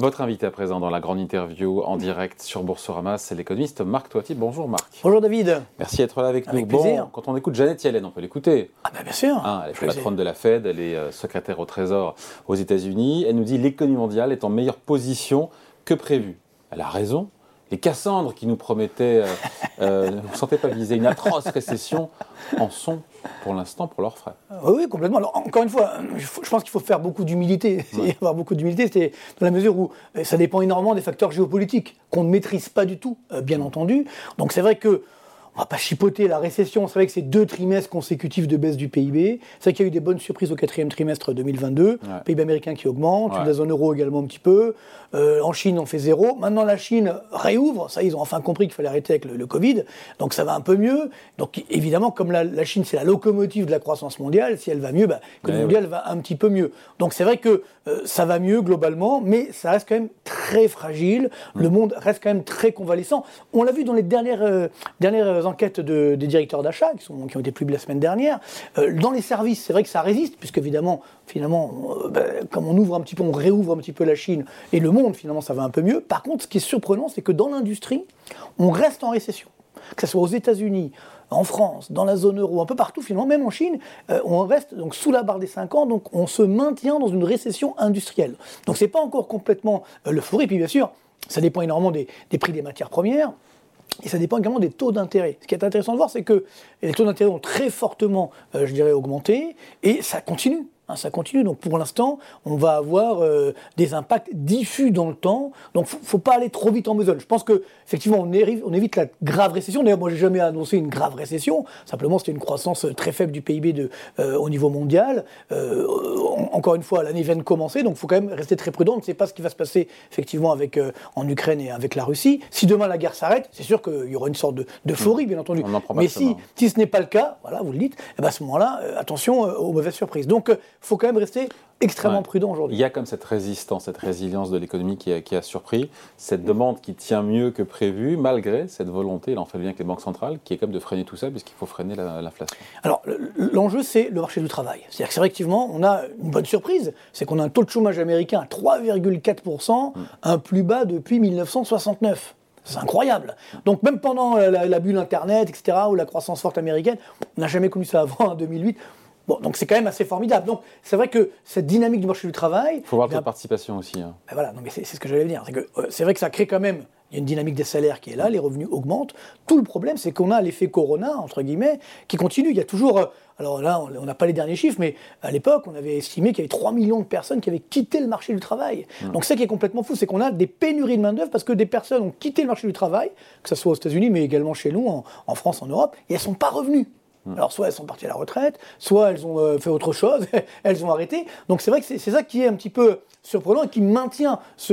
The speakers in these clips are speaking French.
Votre invité à présent dans la grande interview en direct sur Boursorama, c'est l'économiste Marc Toiti. Bonjour Marc. Bonjour David. Merci d'être là avec, avec nous. Plaisir. Bon, quand on écoute Jeannette Yellen, on peut l'écouter. Ah ben bien sûr. Hein, elle est patronne de la Fed, elle est euh, secrétaire au Trésor aux États-Unis. Elle nous dit l'économie mondiale est en meilleure position que prévu. Elle a raison. Les Cassandres qui nous promettaient, euh, euh, ne vous sentez pas viser une atroce récession, en sont pour l'instant pour leurs frais. Oui, oui, complètement. Alors, encore une fois, je, je pense qu'il faut faire beaucoup d'humilité. Ouais. avoir beaucoup d'humilité, c'est dans la mesure où euh, ça dépend énormément des facteurs géopolitiques qu'on ne maîtrise pas du tout, euh, bien entendu. Donc c'est vrai que on va pas chipoter la récession. C'est vrai que c'est deux trimestres consécutifs de baisse du PIB. C'est vrai qu'il y a eu des bonnes surprises au quatrième trimestre 2022. Ouais. PIB américain qui augmente, Ouais. la zone euro également un petit peu. Euh, en Chine, on fait zéro. Maintenant, la Chine réouvre. Ça, ils ont enfin compris qu'il fallait arrêter avec le, le Covid. Donc ça va un peu mieux. Donc évidemment, comme la, la Chine, c'est la locomotive de la croissance mondiale, si elle va mieux, bah, l'économie Ouais, mondiale va un petit peu mieux. Donc c'est vrai que euh, ça va mieux globalement, mais ça reste quand même très fragile. Le monde reste quand même très convalescent. On l'a vu dans les dernières, euh, dernières enquêtes de- des directeurs d'achat, qui, ont été publiées la semaine dernière. Euh, dans les services, c'est vrai que ça résiste, puisque évidemment, finalement, euh, bah, comme on ouvre un petit peu, on réouvre un petit peu la Chine et le monde, finalement, ça va un peu mieux. Par contre, ce qui est surprenant, c'est que dans l'industrie, on reste en récession. Que ce soit aux États-Unis, en France, dans la zone euro, un peu partout finalement, même en Chine, euh, on reste donc sous la barre des 5 ans, donc on se maintient dans une récession industrielle. Donc c'est pas encore complètement euh, l'euphorie, puis bien sûr, ça dépend énormément des prix des matières premières. Et ça dépend également des taux d'intérêt. Ce qui est intéressant de voir, c'est que les taux d'intérêt ont très fortement, euh, je dirais, augmenté, et ça continue. Hein, ça continue. Donc pour l'instant, on va avoir euh, des impacts diffus dans le temps. Donc faut, faut pas aller trop vite en besogne. Je pense que effectivement, on, on évite la grave récession. D'ailleurs, moi, j'ai jamais annoncé une grave récession. Simplement, c'était une croissance euh, très faible du PIB de, euh, au niveau mondial. Euh, en- encore une fois, l'année vient de commencer, donc il faut quand même rester très prudent. On ne sait pas ce qui va se passer effectivement avec, en Ukraine et avec la Russie. Si demain la guerre s'arrête, c'est sûr qu'il y aura une sorte de- d'euphorie, bien entendu. Mais si, si ce n'est pas le cas, voilà, vous le dites, eh ben à ce moment-là, attention aux mauvaises surprises. Donc, faut quand même rester extrêmement Ouais. prudent Il aujourd'hui. y a comme cette résistance, cette résilience de l'économie qui, a- qui a surpris, cette demande qui tient mieux que prévu, malgré cette volonté, il en fait le lien avec les banques centrales, qui est comme de freiner tout ça, puisqu'il faut freiner la- l'inflation. Alors, le- l'enjeu, c'est le marché du travail. C'est-à-dire que c'est vrai, effectivement, on a une bonne surprise, c'est qu'on a un taux de chômage américain à 3,4%, un plus bas depuis 1969. C'est incroyable. Donc même pendant la, la bulle Internet, etc., ou la croissance forte américaine, on n'a jamais connu ça avant, en 2008. Bon, donc c'est quand même assez formidable. Donc c'est vrai que cette dynamique du marché du travail, Il faut voir bien, de participation aussi. hein. ben voilà, non, mais c'est ce que j'allais dire. C'est euh, vrai que ça crée quand même. Il y a une dynamique des salaires qui est là, les revenus augmentent. Tout le problème, c'est qu'on a l'effet Corona, entre guillemets, qui continue. Il y a toujours. euh, alors là, on n'a pas les derniers chiffres, mais à l'époque, on avait estimé qu'il y avait 3 millions de personnes qui avaient quitté le marché du travail. Donc, ça qui est complètement fou, c'est qu'on a des pénuries de main-d'œuvre parce que des personnes ont quitté le marché du travail, que ce soit aux États-Unis, mais également chez nous, en, en France, en Europe, et elles ne sont pas revenues. Alors soit elles sont parties à la retraite, soit elles ont euh, fait autre chose, elles ont arrêté. Donc c'est vrai que c'est ça qui est un petit peu surprenant et qui maintient ce,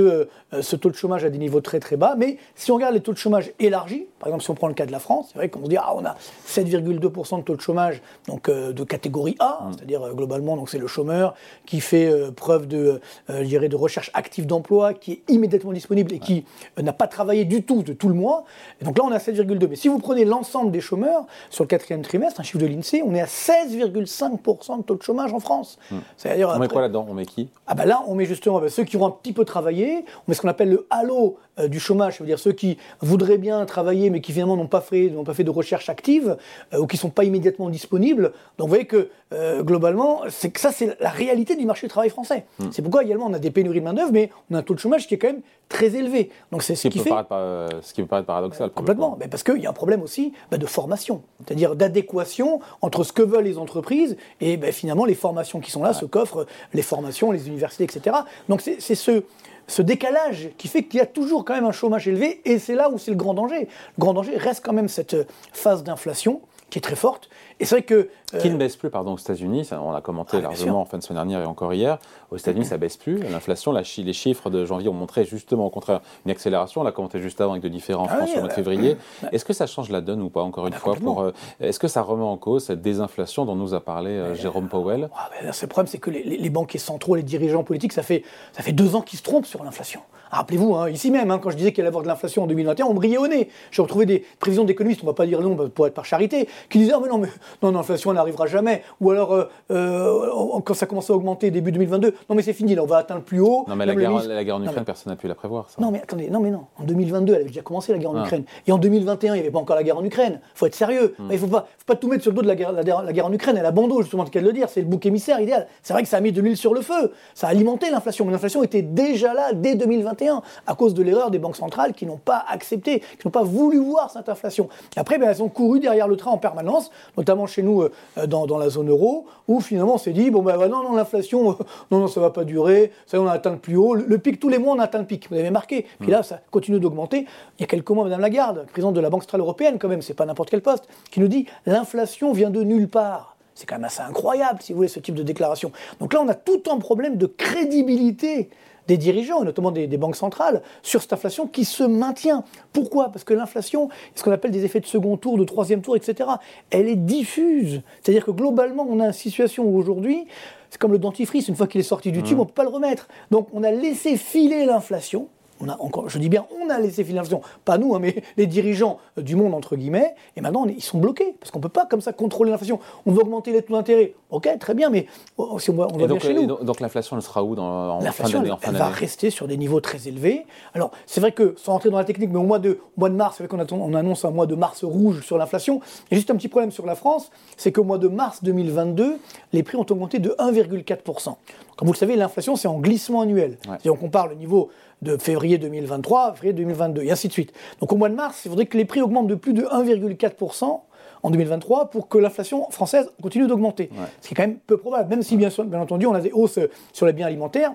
euh, ce taux de chômage à des niveaux très très bas. Mais si on regarde les taux de chômage élargis, par exemple si on prend le cas de la France, c'est vrai qu'on se dit ah on a 7,2% de taux de chômage donc euh, de catégorie A, hein, c'est-à-dire globalement donc c'est le chômeur qui fait preuve de de recherche active d'emploi, qui est immédiatement disponible et qui n'a pas travaillé du tout de tout le mois. Et donc là on à 7,2. Mais si vous prenez l'ensemble des chômeurs sur le quatrième trimestre, un chiffre de l'INSEE, on est à 16,5% de taux de chômage en France. C'est-à-dire On met quoi là-dedans? On met qui? Ah ben là, on met justement ben, ceux qui auront un petit peu travaillé, on met ce qu'on appelle le halo euh, du chômage, ça veut dire ceux qui voudraient bien travailler mais qui finalement n'ont pas fait, n'ont pas fait de recherche active euh, ou qui sont pas immédiatement disponibles. Donc vous voyez que euh, globalement, c'est que ça c'est la réalité du marché du travail français. C'est pourquoi également on a des pénuries de main d'œuvre, mais on a un taux de chômage qui est quand même très élevé. Donc c'est ce ce qui, fait paraître, ce qui peut paraître paradoxal. Complètement, mais parce qu'il y a un problème aussi bah, de formation, c'est-à-dire d'adéquation entre ce que veulent les entreprises et bah, finalement les formations qui sont là, ce qu'offrent les formations, les universités, etc. Donc c'est ce, ce décalage qui fait qu'il y a toujours quand même un chômage élevé et c'est là où c'est le grand danger. Le grand danger reste quand même cette phase d'inflation qui est très forte. Et c'est vrai que... euh, Qui ne baisse plus, pardon, aux États-Unis, on l'a commenté Ah, largement en fin de semaine dernière et encore hier. Aux États-Unis, ça baisse plus. L'inflation, chi- les chiffres de janvier ont montré justement au contraire une accélération. On l'a commenté juste avant avec de différents en Ah France oui, au mois de bah, février. Est-ce que ça change la donne ou pas, encore une Bah, fois pour, euh, Est-ce que ça remet en cause cette désinflation dont nous a parlé euh, Jérôme Powell? Ah, ben, c'est le problème, c'est que les, banquiers centraux, les dirigeants politiques, ça fait, ça fait deux ans qu'ils se trompent sur l'inflation. Ah, Rappelez-vous, hein, ici même, hein, quand je disais qu'il allait y avoir de l'inflation en 2021, on me riait au nez. J'ai retrouvé des prévisions d'économistes, on ne va pas dire non bah, pour être par charité, qui disaient ah, mais non, mais non, l'inflation n'arrivera jamais. Ou alors, euh, euh, quand ça commençait à augmenter début 2022, non, mais c'est fini, là, on va atteindre le plus haut. Non, mais la guerre, en Ukraine, personne n'a pu la prévoir. Non, mais attendez, non, mais non. En 2022, elle avait déjà commencé la guerre en ah. Ukraine. Et en 2021, il n'y avait pas encore la guerre en Ukraine. Il faut être sérieux. Hmm. Il ne faut pas, faut pas tout mettre sur le dos de la guerre, la, guerre en Ukraine. Elle a dos, justement, le cas de le dire. C'est le bouc émissaire idéal. C'est vrai que ça a mis de l'huile sur le feu. Ça a alimenté l'inflation. Mais l'inflation était déjà là dès 2021 à cause de l'erreur des banques centrales qui n'ont pas accepté, qui n'ont pas voulu voir cette inflation. Et après, ben, elles ont couru derrière le train en permanence, notamment chez nous euh, dans, dans, la zone euro, où finalement on s'est dit bon ben non non l'inflation, euh, non non ça va pas durer, ça on a atteint le plus haut, le, pic tous les mois on a atteint le pic, vous avez marqué. Puis là ça continue d'augmenter. Il y a quelques mois, Madame Lagarde, présidente de la Banque centrale européenne quand même, c'est pas n'importe quel poste, qui nous dit l'inflation vient de nulle part. C'est quand même assez incroyable, si vous voulez, ce type de déclaration. Donc là, on a tout un problème de crédibilité des dirigeants, et notamment des, banques centrales, sur cette inflation qui se maintient. Pourquoi? Parce que l'inflation, ce qu'on appelle des effets de second tour, de troisième tour, etc., elle est diffuse. C'est-à-dire que globalement, on a une situation où aujourd'hui, c'est comme le dentifrice, une fois qu'il est sorti du tube, mmh. on ne peut pas le remettre. Donc on a laissé filer l'inflation, on a encore, je dis bien, on a laissé filer l'inflation, pas nous, hein, mais les dirigeants du monde, entre guillemets, et maintenant ils sont bloqués, parce qu'on ne peut pas comme ça contrôler l'inflation. On veut augmenter les taux d'intérêt, ok, très bien, mais oh, si on va, on donc, chez nous. Donc l'inflation, elle sera où dans, en fin d'année elle, elle va rester sur des niveaux très élevés. Alors c'est vrai que, sans rentrer dans la technique, mais au mois de, mois de mars, c'est vrai qu'on on annonce un mois de mars rouge sur l'inflation. Juste un petit problème sur la France, c'est qu'au mois de mars 2022, les prix ont augmenté de 1,4%. Comme vous le savez, l'inflation, c'est en glissement annuel. Si on compare le niveau de février 2023 à février 2022, et ainsi de suite. Donc au mois de mars, il faudrait que les prix augmentent de plus de 1,4% en 2023 pour que l'inflation française continue d'augmenter. Ce qui est quand même peu probable, même si bien, bien entendu on a des hausses sur les biens alimentaires.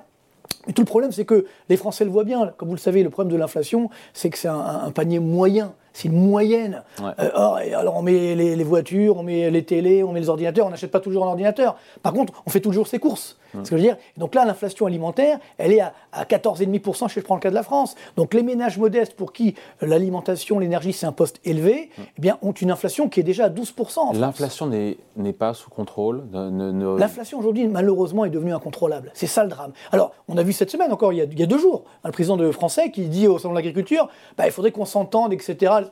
Mais tout le problème, c'est que les Français le voient bien. Comme vous le savez, le problème de l'inflation, c'est que c'est un, panier moyen c'est une moyenne. Euh, or, alors on met les, voitures, on met les télés, on met les ordinateurs, on n'achète pas toujours un ordinateur. Par contre, on fait toujours ses courses. Ce que je veux dire. Donc là, l'inflation alimentaire, elle est à, à 14,5%, je prends le cas de la France. Donc les ménages modestes pour qui l'alimentation, l'énergie, c'est un poste élevé, eh bien, ont une inflation qui est déjà à 12%. L'inflation n'est pas sous contrôle L'inflation aujourd'hui, malheureusement, est devenue incontrôlable. C'est ça le drame. Alors, on a vu cette semaine encore, il y a, il y a deux jours, le président de français qui dit au Salon de l'agriculture, bah, il faudrait qu'on s'entende, etc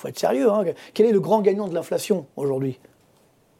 faut être sérieux. Hein. Quel est le grand gagnant de l'inflation aujourd'hui?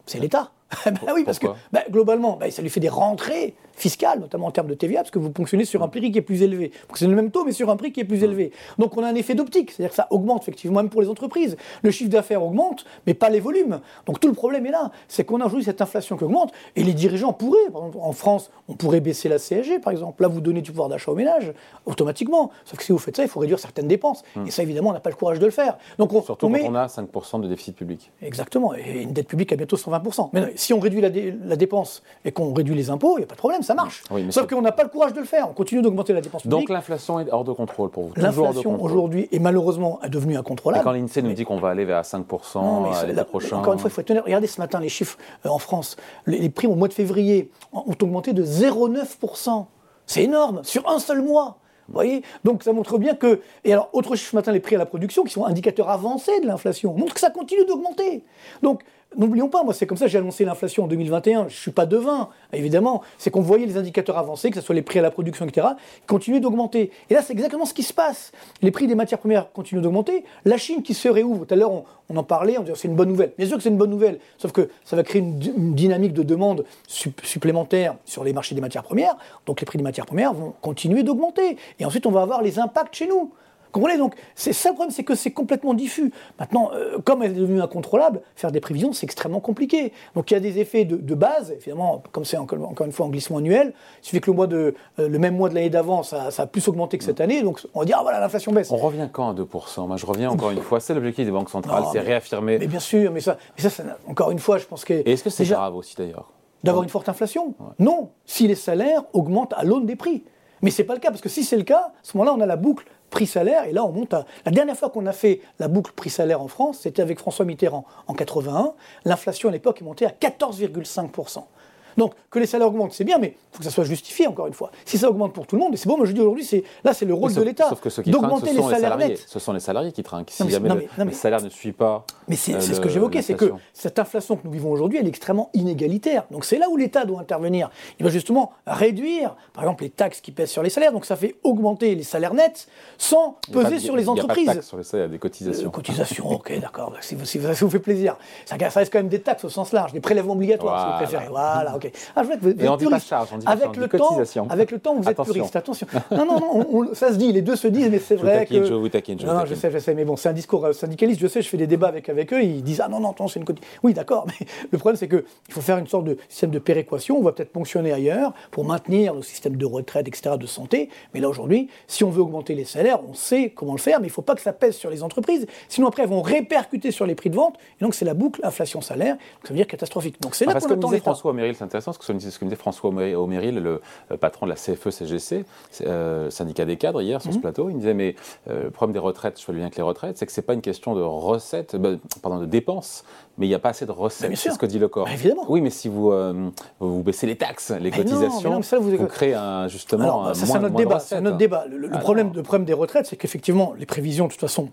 C'est l'État. bah oui, parce que bah, globalement, bah, ça lui fait des rentrées fiscale, notamment en termes de TVA, parce que vous fonctionnez sur un prix qui est plus élevé. C'est le même taux, mais sur un prix qui est plus élevé. Donc on a un effet d'optique, c'est-à-dire que ça augmente effectivement, même pour les entreprises. Le chiffre d'affaires augmente, mais pas les volumes. Donc tout le problème est là, c'est qu'on a aujourd'hui cette inflation qui augmente, et les dirigeants pourraient, par exemple, en France, on pourrait baisser la CSG, par exemple. Là, vous donnez du pouvoir d'achat aux ménages, automatiquement. Sauf que si vous faites ça, il faut réduire certaines dépenses. Hmm. Et ça, évidemment, on n'a pas le courage de le faire. Donc on, Surtout quand on a 5% de déficit public. Exactement, et une dette publique à bientôt 120%. Mais si on réduit la, la dépense et qu'on réduit les impôts, il n'y a pas de problème, ça marche. Oui, Sauf qu'on n'a pas le courage de le faire. On continue d'augmenter la dépense publique. Donc l'inflation est hors de contrôle pour vous L'inflation aujourd'hui est malheureusement devenue incontrôlable. Et quand l'INSEE nous dit qu'on va aller vers 5% à l'été prochain. Encore une fois, il faut être honnête. Regardez ce matin les chiffres euh, en France. Les, prix au mois de février ont augmenté de 0,9%. C'est énorme, sur un seul mois. Vous voyez? Donc ça montre bien que. Et alors, autre chiffre ce matin, les prix à la production, qui sont indicateurs avancés de l'inflation, montrent que ça continue d'augmenter. Donc N'oublions pas, moi c'est comme ça j'ai annoncé l'inflation en 2021, je ne suis pas devin, évidemment, c'est qu'on voyait les indicateurs avancés, que ce soit les prix à la production, etc., continuer d'augmenter. Et là c'est exactement ce qui se passe. Les prix des matières premières continuent d'augmenter, la Chine qui se réouvre, tout à l'heure on, en parlait, on disait c'est une bonne nouvelle. Bien sûr que c'est une bonne nouvelle, sauf que ça va créer une, dynamique de demande supplémentaire sur les marchés des matières premières, donc les prix des matières premières vont continuer d'augmenter. Et ensuite on va avoir les impacts chez nous. Comprenez Donc, c'est ça le problème, c'est que c'est complètement diffus. Maintenant, euh, comme elle est devenue incontrôlable, faire des prévisions, c'est extrêmement compliqué. Donc, il y a des effets de, base, évidemment, comme c'est encore, une fois en glissement annuel. Il suffit que le, mois de, euh, le même mois de l'année d'avant, ça, a plus augmenté que cette année. Donc, on va dire, ah voilà, l'inflation baisse. On revient quand à 2% Moi, je reviens encore une fois. C'est l'objectif des banques centrales, c'est réaffirmer. Mais bien sûr, mais ça, mais ça, encore une fois, je pense que. Et est-ce que c'est grave aussi d'ailleurs? D'avoir une forte inflation? Non, si les salaires augmentent à l'aune des prix. Mais ce n'est pas le cas, parce que si c'est le cas, à ce moment-là, on a la boucle prix-salaire, et là on monte à... La dernière fois qu'on a fait la boucle prix-salaire en France, c'était avec François Mitterrand en 81. L'inflation à l'époque est montée à 14,5%. Donc que les salaires augmentent, c'est bien, mais il faut que ça soit justifié, encore une fois. Si ça augmente pour tout le monde, c'est bon, moi je dis aujourd'hui, c'est, là c'est le rôle de l'État d'augmenter les, salaires nets. Ce sont les salariés qui trinquent. Si jamais le, salaire ne suit pas. Mais c'est, ce que j'évoquais, c'est que cette inflation que nous vivons aujourd'hui, elle est extrêmement inégalitaire. Donc c'est là où l'État doit intervenir. Il va justement réduire, par exemple, les taxes qui pèsent sur les salaires. Donc ça fait augmenter les salaires nets sans peser sur les entreprises. Il a pas de taxes sur les salaires, des cotisations. Euh, cotisations, ok, d'accord. Si, si, ça vous fait plaisir. Ça, reste quand même des taxes au sens large, des prélèvements obligatoires, si vous préférez. Voilà, ok. Ah, vous et on dit pas charge, on dit avec le temps, Avec le temps, vous êtes puriste. Attention. Non, non, non, ça se dit, les deux se disent, mais c'est vrai que. Je vous taquine, je Non, je sais, je sais, mais bon, c'est un discours euh, syndicaliste. Je sais, je fais des débats avec, avec eux, ils disent, ah non, non, c'est une cotisation. Oui, d'accord, mais le problème, c'est qu'il faut faire une sorte de système de péréquation. On va peut-être ponctionner ailleurs pour maintenir nos systèmes de retraite, etc., de santé. Mais là, aujourd'hui, si on veut augmenter les salaires, on sait comment le faire, mais il ne faut pas que ça pèse sur les entreprises. Sinon, après, elles vont répercuter sur les prix de vente. Et donc, c'est la boucle inflation-salaire. Ça veut dire catastrophique. Donc, c'est là qu'on attend François Méril, c'est intéressant, parce que ce que disait François Oméril, le euh, patron de la CFE-CGC, euh, syndicat des cadres, hier, sur ce mhm. plateau, il disait, mais euh, le problème des retraites, je fais le lien avec les retraites, c'est que ce n'est pas une question de recettes, pardon, de dépenses, mais il n'y a pas assez de recettes. C'est ce que dit le corps. Bah, évidemment. Oui, mais si vous, vous baissez les taxes, les cotisations, vous... créez un, justement un ça, moins, notre débat. C'est notre débat. Le, problème, le problème des retraites, c'est qu'effectivement, les prévisions, de toute façon,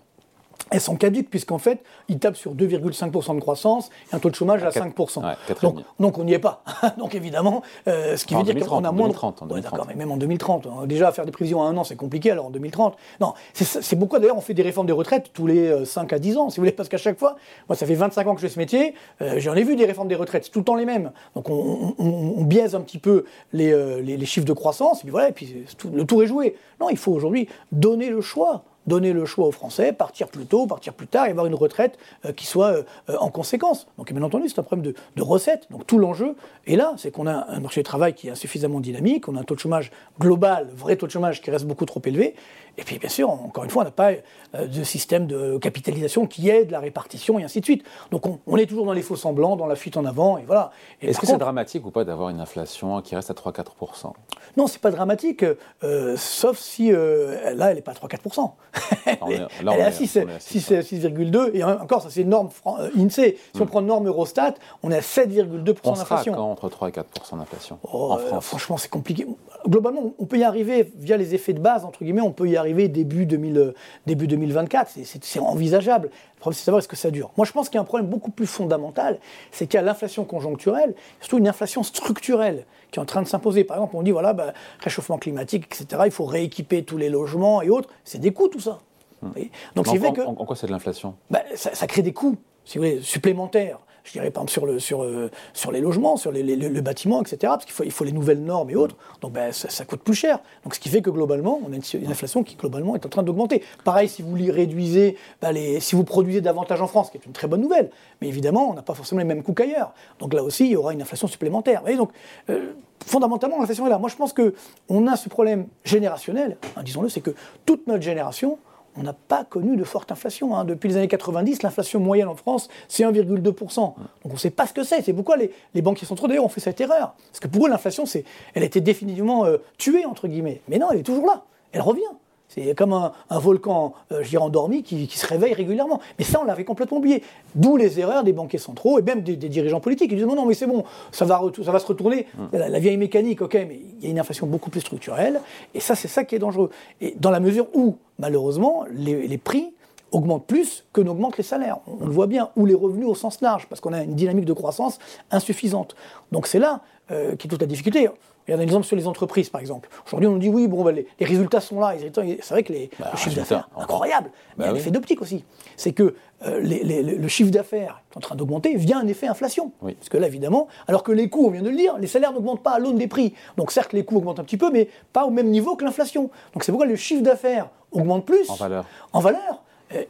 elles sont caduques puisqu'en fait, ils tapent sur 2,5% de croissance et un taux de chômage à 5%. donc, donc, on n'y est pas. donc évidemment, euh, ce qui veut dire qu'on a moins de... 2030, d'accord, mais même en 2030. Hein. déjà, faire des prévisions à un an, c'est compliqué, alors en 2030. Non, c'est pourquoi d'ailleurs on fait des réformes des retraites tous les 5 euh, à 10 ans, si vous voulez, parce qu'à chaque fois, moi ça fait 25 ans que je fais ce métier, euh, j'en ai vu des réformes des retraites, c'est tout le temps les mêmes. Donc on, biaise un petit peu les, les, chiffres de croissance, et puis voilà, et puis le tour est joué. Non, il faut aujourd'hui donner le choix donner le choix aux Français, partir plus tôt, partir plus tard et avoir une retraite euh, qui soit euh, euh, en conséquence. Donc bien entendu, c'est un problème de, de recettes. Donc tout l'enjeu est là, c'est qu'on a un marché du travail qui est insuffisamment dynamique, on a un taux de chômage global, vrai taux de chômage qui reste beaucoup trop élevé. Et puis bien sûr, encore une fois, on n'a pas de système de capitalisation qui aide la répartition et ainsi de suite. Donc on, est toujours dans les faux semblants, dans la fuite en avant, et voilà. Est-ce que c'est dramatique ou pas d'avoir une inflation qui reste à 3-4% Non, c'est pas dramatique, sauf si là, elle n'est pas à 3-4%. elle est à 6,2 et encore, ça c'est norme euh, INSEE. Si on hmm. prend norme Eurostat, on est à 7,2% d'inflation. entre 3 et 4% d'inflation oh, en euh, France Franchement, c'est compliqué. Globalement, on peut y arriver via les effets de base, entre guillemets, on peut y arriver début, 2000, euh, début 2024. C'est envisageable. Le problème, c'est de savoir est-ce que ça dure. Moi, je pense qu'il y a un problème beaucoup plus fondamental, c'est qu'il y a l'inflation conjoncturelle, surtout une inflation structurelle qui est en train de s'imposer. Par exemple, on dit, voilà, bah, réchauffement climatique, etc., il faut rééquiper tous les logements et autres. C'est des coûts, tout ça. Hmm. Donc, en, fait que, en, quoi c'est de l'inflation? Bah, ça, crée des coûts, si vous voulez, supplémentaires. Je dirais par exemple sur, le, sur, sur les logements, sur les, le bâtiment, etc. Parce qu'il faut, les nouvelles normes et autres. Donc ben, ça, coûte plus cher. Donc ce qui fait que globalement, on a une, inflation qui globalement est en train d'augmenter. Pareil, si vous les réduisez, ben, si vous produisez davantage en France, ce qui est une très bonne nouvelle. Mais évidemment, on n'a pas forcément les mêmes coûts qu'ailleurs. Donc là aussi, il y aura une inflation supplémentaire. Et donc, euh, fondamentalement, l'inflation est là. Moi, je pense qu'on a ce problème générationnel, hein, disons-le, c'est que toute notre génération, on n'a pas connu de forte inflation. Hein. Depuis les années 90, l'inflation moyenne en France, c'est 1,2%. Donc on ne sait pas ce que c'est. C'est pourquoi les, les, banquiers centraux, d'ailleurs, ont fait cette erreur. Parce que pour eux, l'inflation, elle a été définitivement euh, tuée, entre guillemets. Mais non, elle est toujours là. Elle revient. C'est comme un, volcan, euh, je dirais, endormi qui, se réveille régulièrement. Mais ça, on l'avait complètement oublié. D'où les erreurs des banquiers centraux et même des, dirigeants politiques. Ils disent non, mais c'est bon, ça va, ça va se retourner. Hum. La, vieille mécanique, ok, mais il y a une inflation beaucoup plus structurelle. Et ça, c'est ça qui est dangereux. Et dans la mesure où, malheureusement, les, prix augmentent plus que n'augmentent les salaires. On, le voit bien, ou les revenus au sens large, parce qu'on a une dynamique de croissance insuffisante. Donc c'est là euh, qui est toute la difficulté. Regardez un exemple sur les entreprises, par exemple. Aujourd'hui, on nous dit oui, bon, bah, les, résultats sont là. C'est vrai que les, bah, le chiffre d'affaires, incroyable. Mais il y a un effet d'optique aussi. C'est que euh, le chiffre d'affaires est en train d'augmenter via un effet inflation. Parce que là, évidemment, alors que les coûts, on vient de le dire, les salaires n'augmentent pas à l'aune des prix. Donc certes, les coûts augmentent un petit peu, mais pas au même niveau que l'inflation. Donc c'est pourquoi le chiffre d'affaires augmente plus. En valeur. En valeur.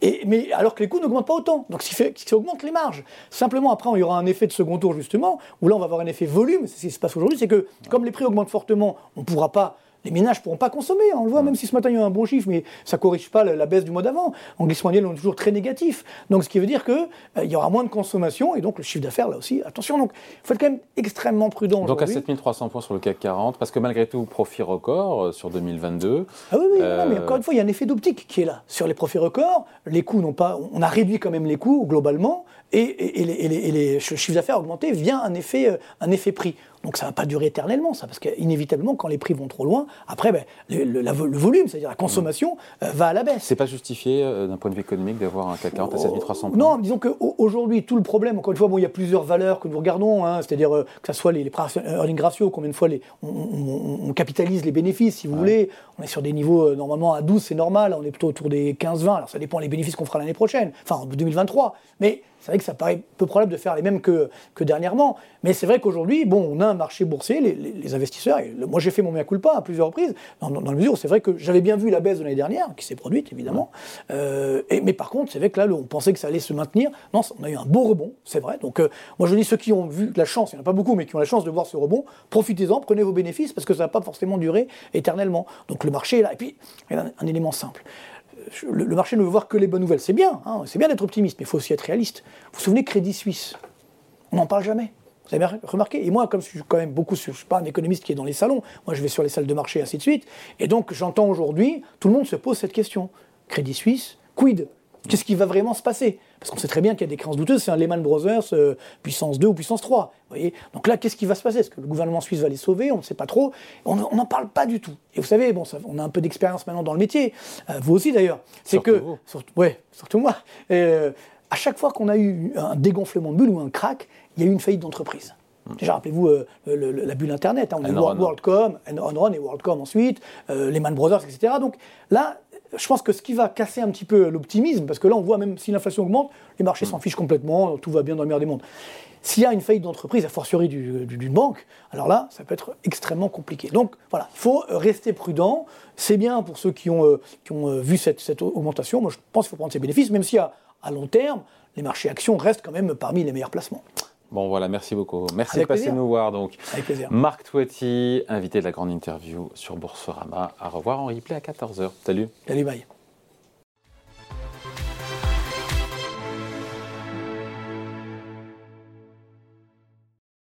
Et, mais alors que les coûts n'augmentent pas autant. Donc, ce qui, augmente les marges. Simplement, après, il y aura un effet de second tour, justement, où là, on va avoir un effet volume. C'est ce qui se passe aujourd'hui, c'est que comme les prix augmentent fortement, on ne pourra pas les ménages ne pourront pas consommer. On le voit, même si ce matin il y a un bon chiffre, mais ça ne corrige pas la, baisse du mois d'avant. En glissement annuel, on est toujours très négatif. Donc, ce qui veut dire qu'il euh, y aura moins de consommation et donc le chiffre d'affaires, là aussi, attention. Donc, il faut être quand même extrêmement prudent. Donc, à 7300 points sur le CAC 40, parce que malgré tout, profit record euh, sur 2022. Ah oui, oui, mais euh, encore une fois, il y a un effet d'optique qui est là. Sur les profits records, les coûts n'ont pas. On a réduit quand même les coûts globalement, et, les, le chiffre d'affaires a augmenté vient un effet, un effet prix. Donc ça ne va pas durer éternellement, ça, parce qu'inévitablement, quand les prix vont trop loin, après, ben, le, volume, c'est-à-dire la consommation, euh, va à la baisse. C'est pas justifié euh, d'un point de vue économique d'avoir un CAC 40 à 7300 points Non, disons qu'aujourd'hui, tout le problème, encore une fois, bon, il y a plusieurs valeurs que nous regardons, hein, c'est-à-dire euh, que ce soit les, les earning ratio, combien de fois les, on, capitalise les bénéfices, si vous voulez. On est sur des niveaux, normalement, à 12, c'est normal, on est plutôt autour des 15-20, alors ça dépend des bénéfices qu'on fera l'année prochaine, enfin en 2023. Mais c'est vrai que ça paraît peu probable de faire les mêmes que, que dernièrement. Mais c'est vrai qu'aujourd'hui, bon, on a un marché boursier, les, investisseurs, moi j'ai fait mon mea culpa à plusieurs reprises, dans, dans, la mesure où c'est vrai que j'avais bien vu la baisse de l'année dernière, qui s'est produite évidemment. Euh, mais par contre, c'est vrai que là, on pensait que ça allait se maintenir. Non, on a eu un beau rebond, c'est vrai. Donc euh, moi je dis ceux qui ont vu la chance, il n'y en a pas beaucoup, mais qui ont la chance de voir ce rebond, profitez-en, prenez vos bénéfices, parce que ça ne va pas forcément durer éternellement. Donc le marché est là. Et puis, il y a un élément simple le, marché ne veut voir que les bonnes nouvelles. C'est bien, hein, c'est bien d'être optimiste, mais il faut aussi être réaliste. Vous vous souvenez Crédit Suisse? On n'en parle jamais. Vous avez remarqué? Et moi, comme je suis quand même beaucoup, je ne suis pas un économiste qui est dans les salons, moi je vais sur les salles de marché, ainsi de suite. Et donc j'entends aujourd'hui, tout le monde se pose cette question. Crédit Suisse, quid Qu'est-ce qui va vraiment se passer? Parce qu'on sait très bien qu'il y a des créances douteuses, c'est un Lehman Brothers euh, puissance 2 ou puissance 3. Voyez? Donc là, qu'est-ce qui va se passer? Est-ce que le gouvernement suisse va les sauver? On ne sait pas trop. On n'en parle pas du tout. Et vous savez, bon, on a un peu d'expérience maintenant dans le métier, euh, vous aussi d'ailleurs. C'est que, surtout, ouais, surtout moi. Euh, à chaque fois qu'on a eu un dégonflement de bulle ou un crack, il y a eu une faillite d'entreprise. Hmm. Déjà, rappelez-vous la bulle Internet. Hein, on a eu WorldCom, Enron et WorldCom ensuite, Lehman Brothers, etc. Donc là, je pense que ce qui va casser un petit peu l'optimisme, parce que là on voit même si l'inflation augmente, les marchés s'en fichent complètement, tout va bien dans le meilleur des mondes. S'il y a une faillite d'entreprise, a fortiori d'une banque, alors là, ça peut être extrêmement compliqué. Donc voilà, il faut rester prudent. C'est bien pour ceux qui ont, euh, qui ont euh, vu cette, cette, augmentation. Moi, je pense qu'il faut prendre ses bénéfices, même si à, à long terme, les marchés actions restent quand même parmi les meilleurs placements. Bon voilà, merci beaucoup. Merci de passer nous voir. Donc, Avec plaisir. Marc Toiti, invité de la grande interview sur Boursorama. À revoir en replay à 14h. Salut. Salut, bye.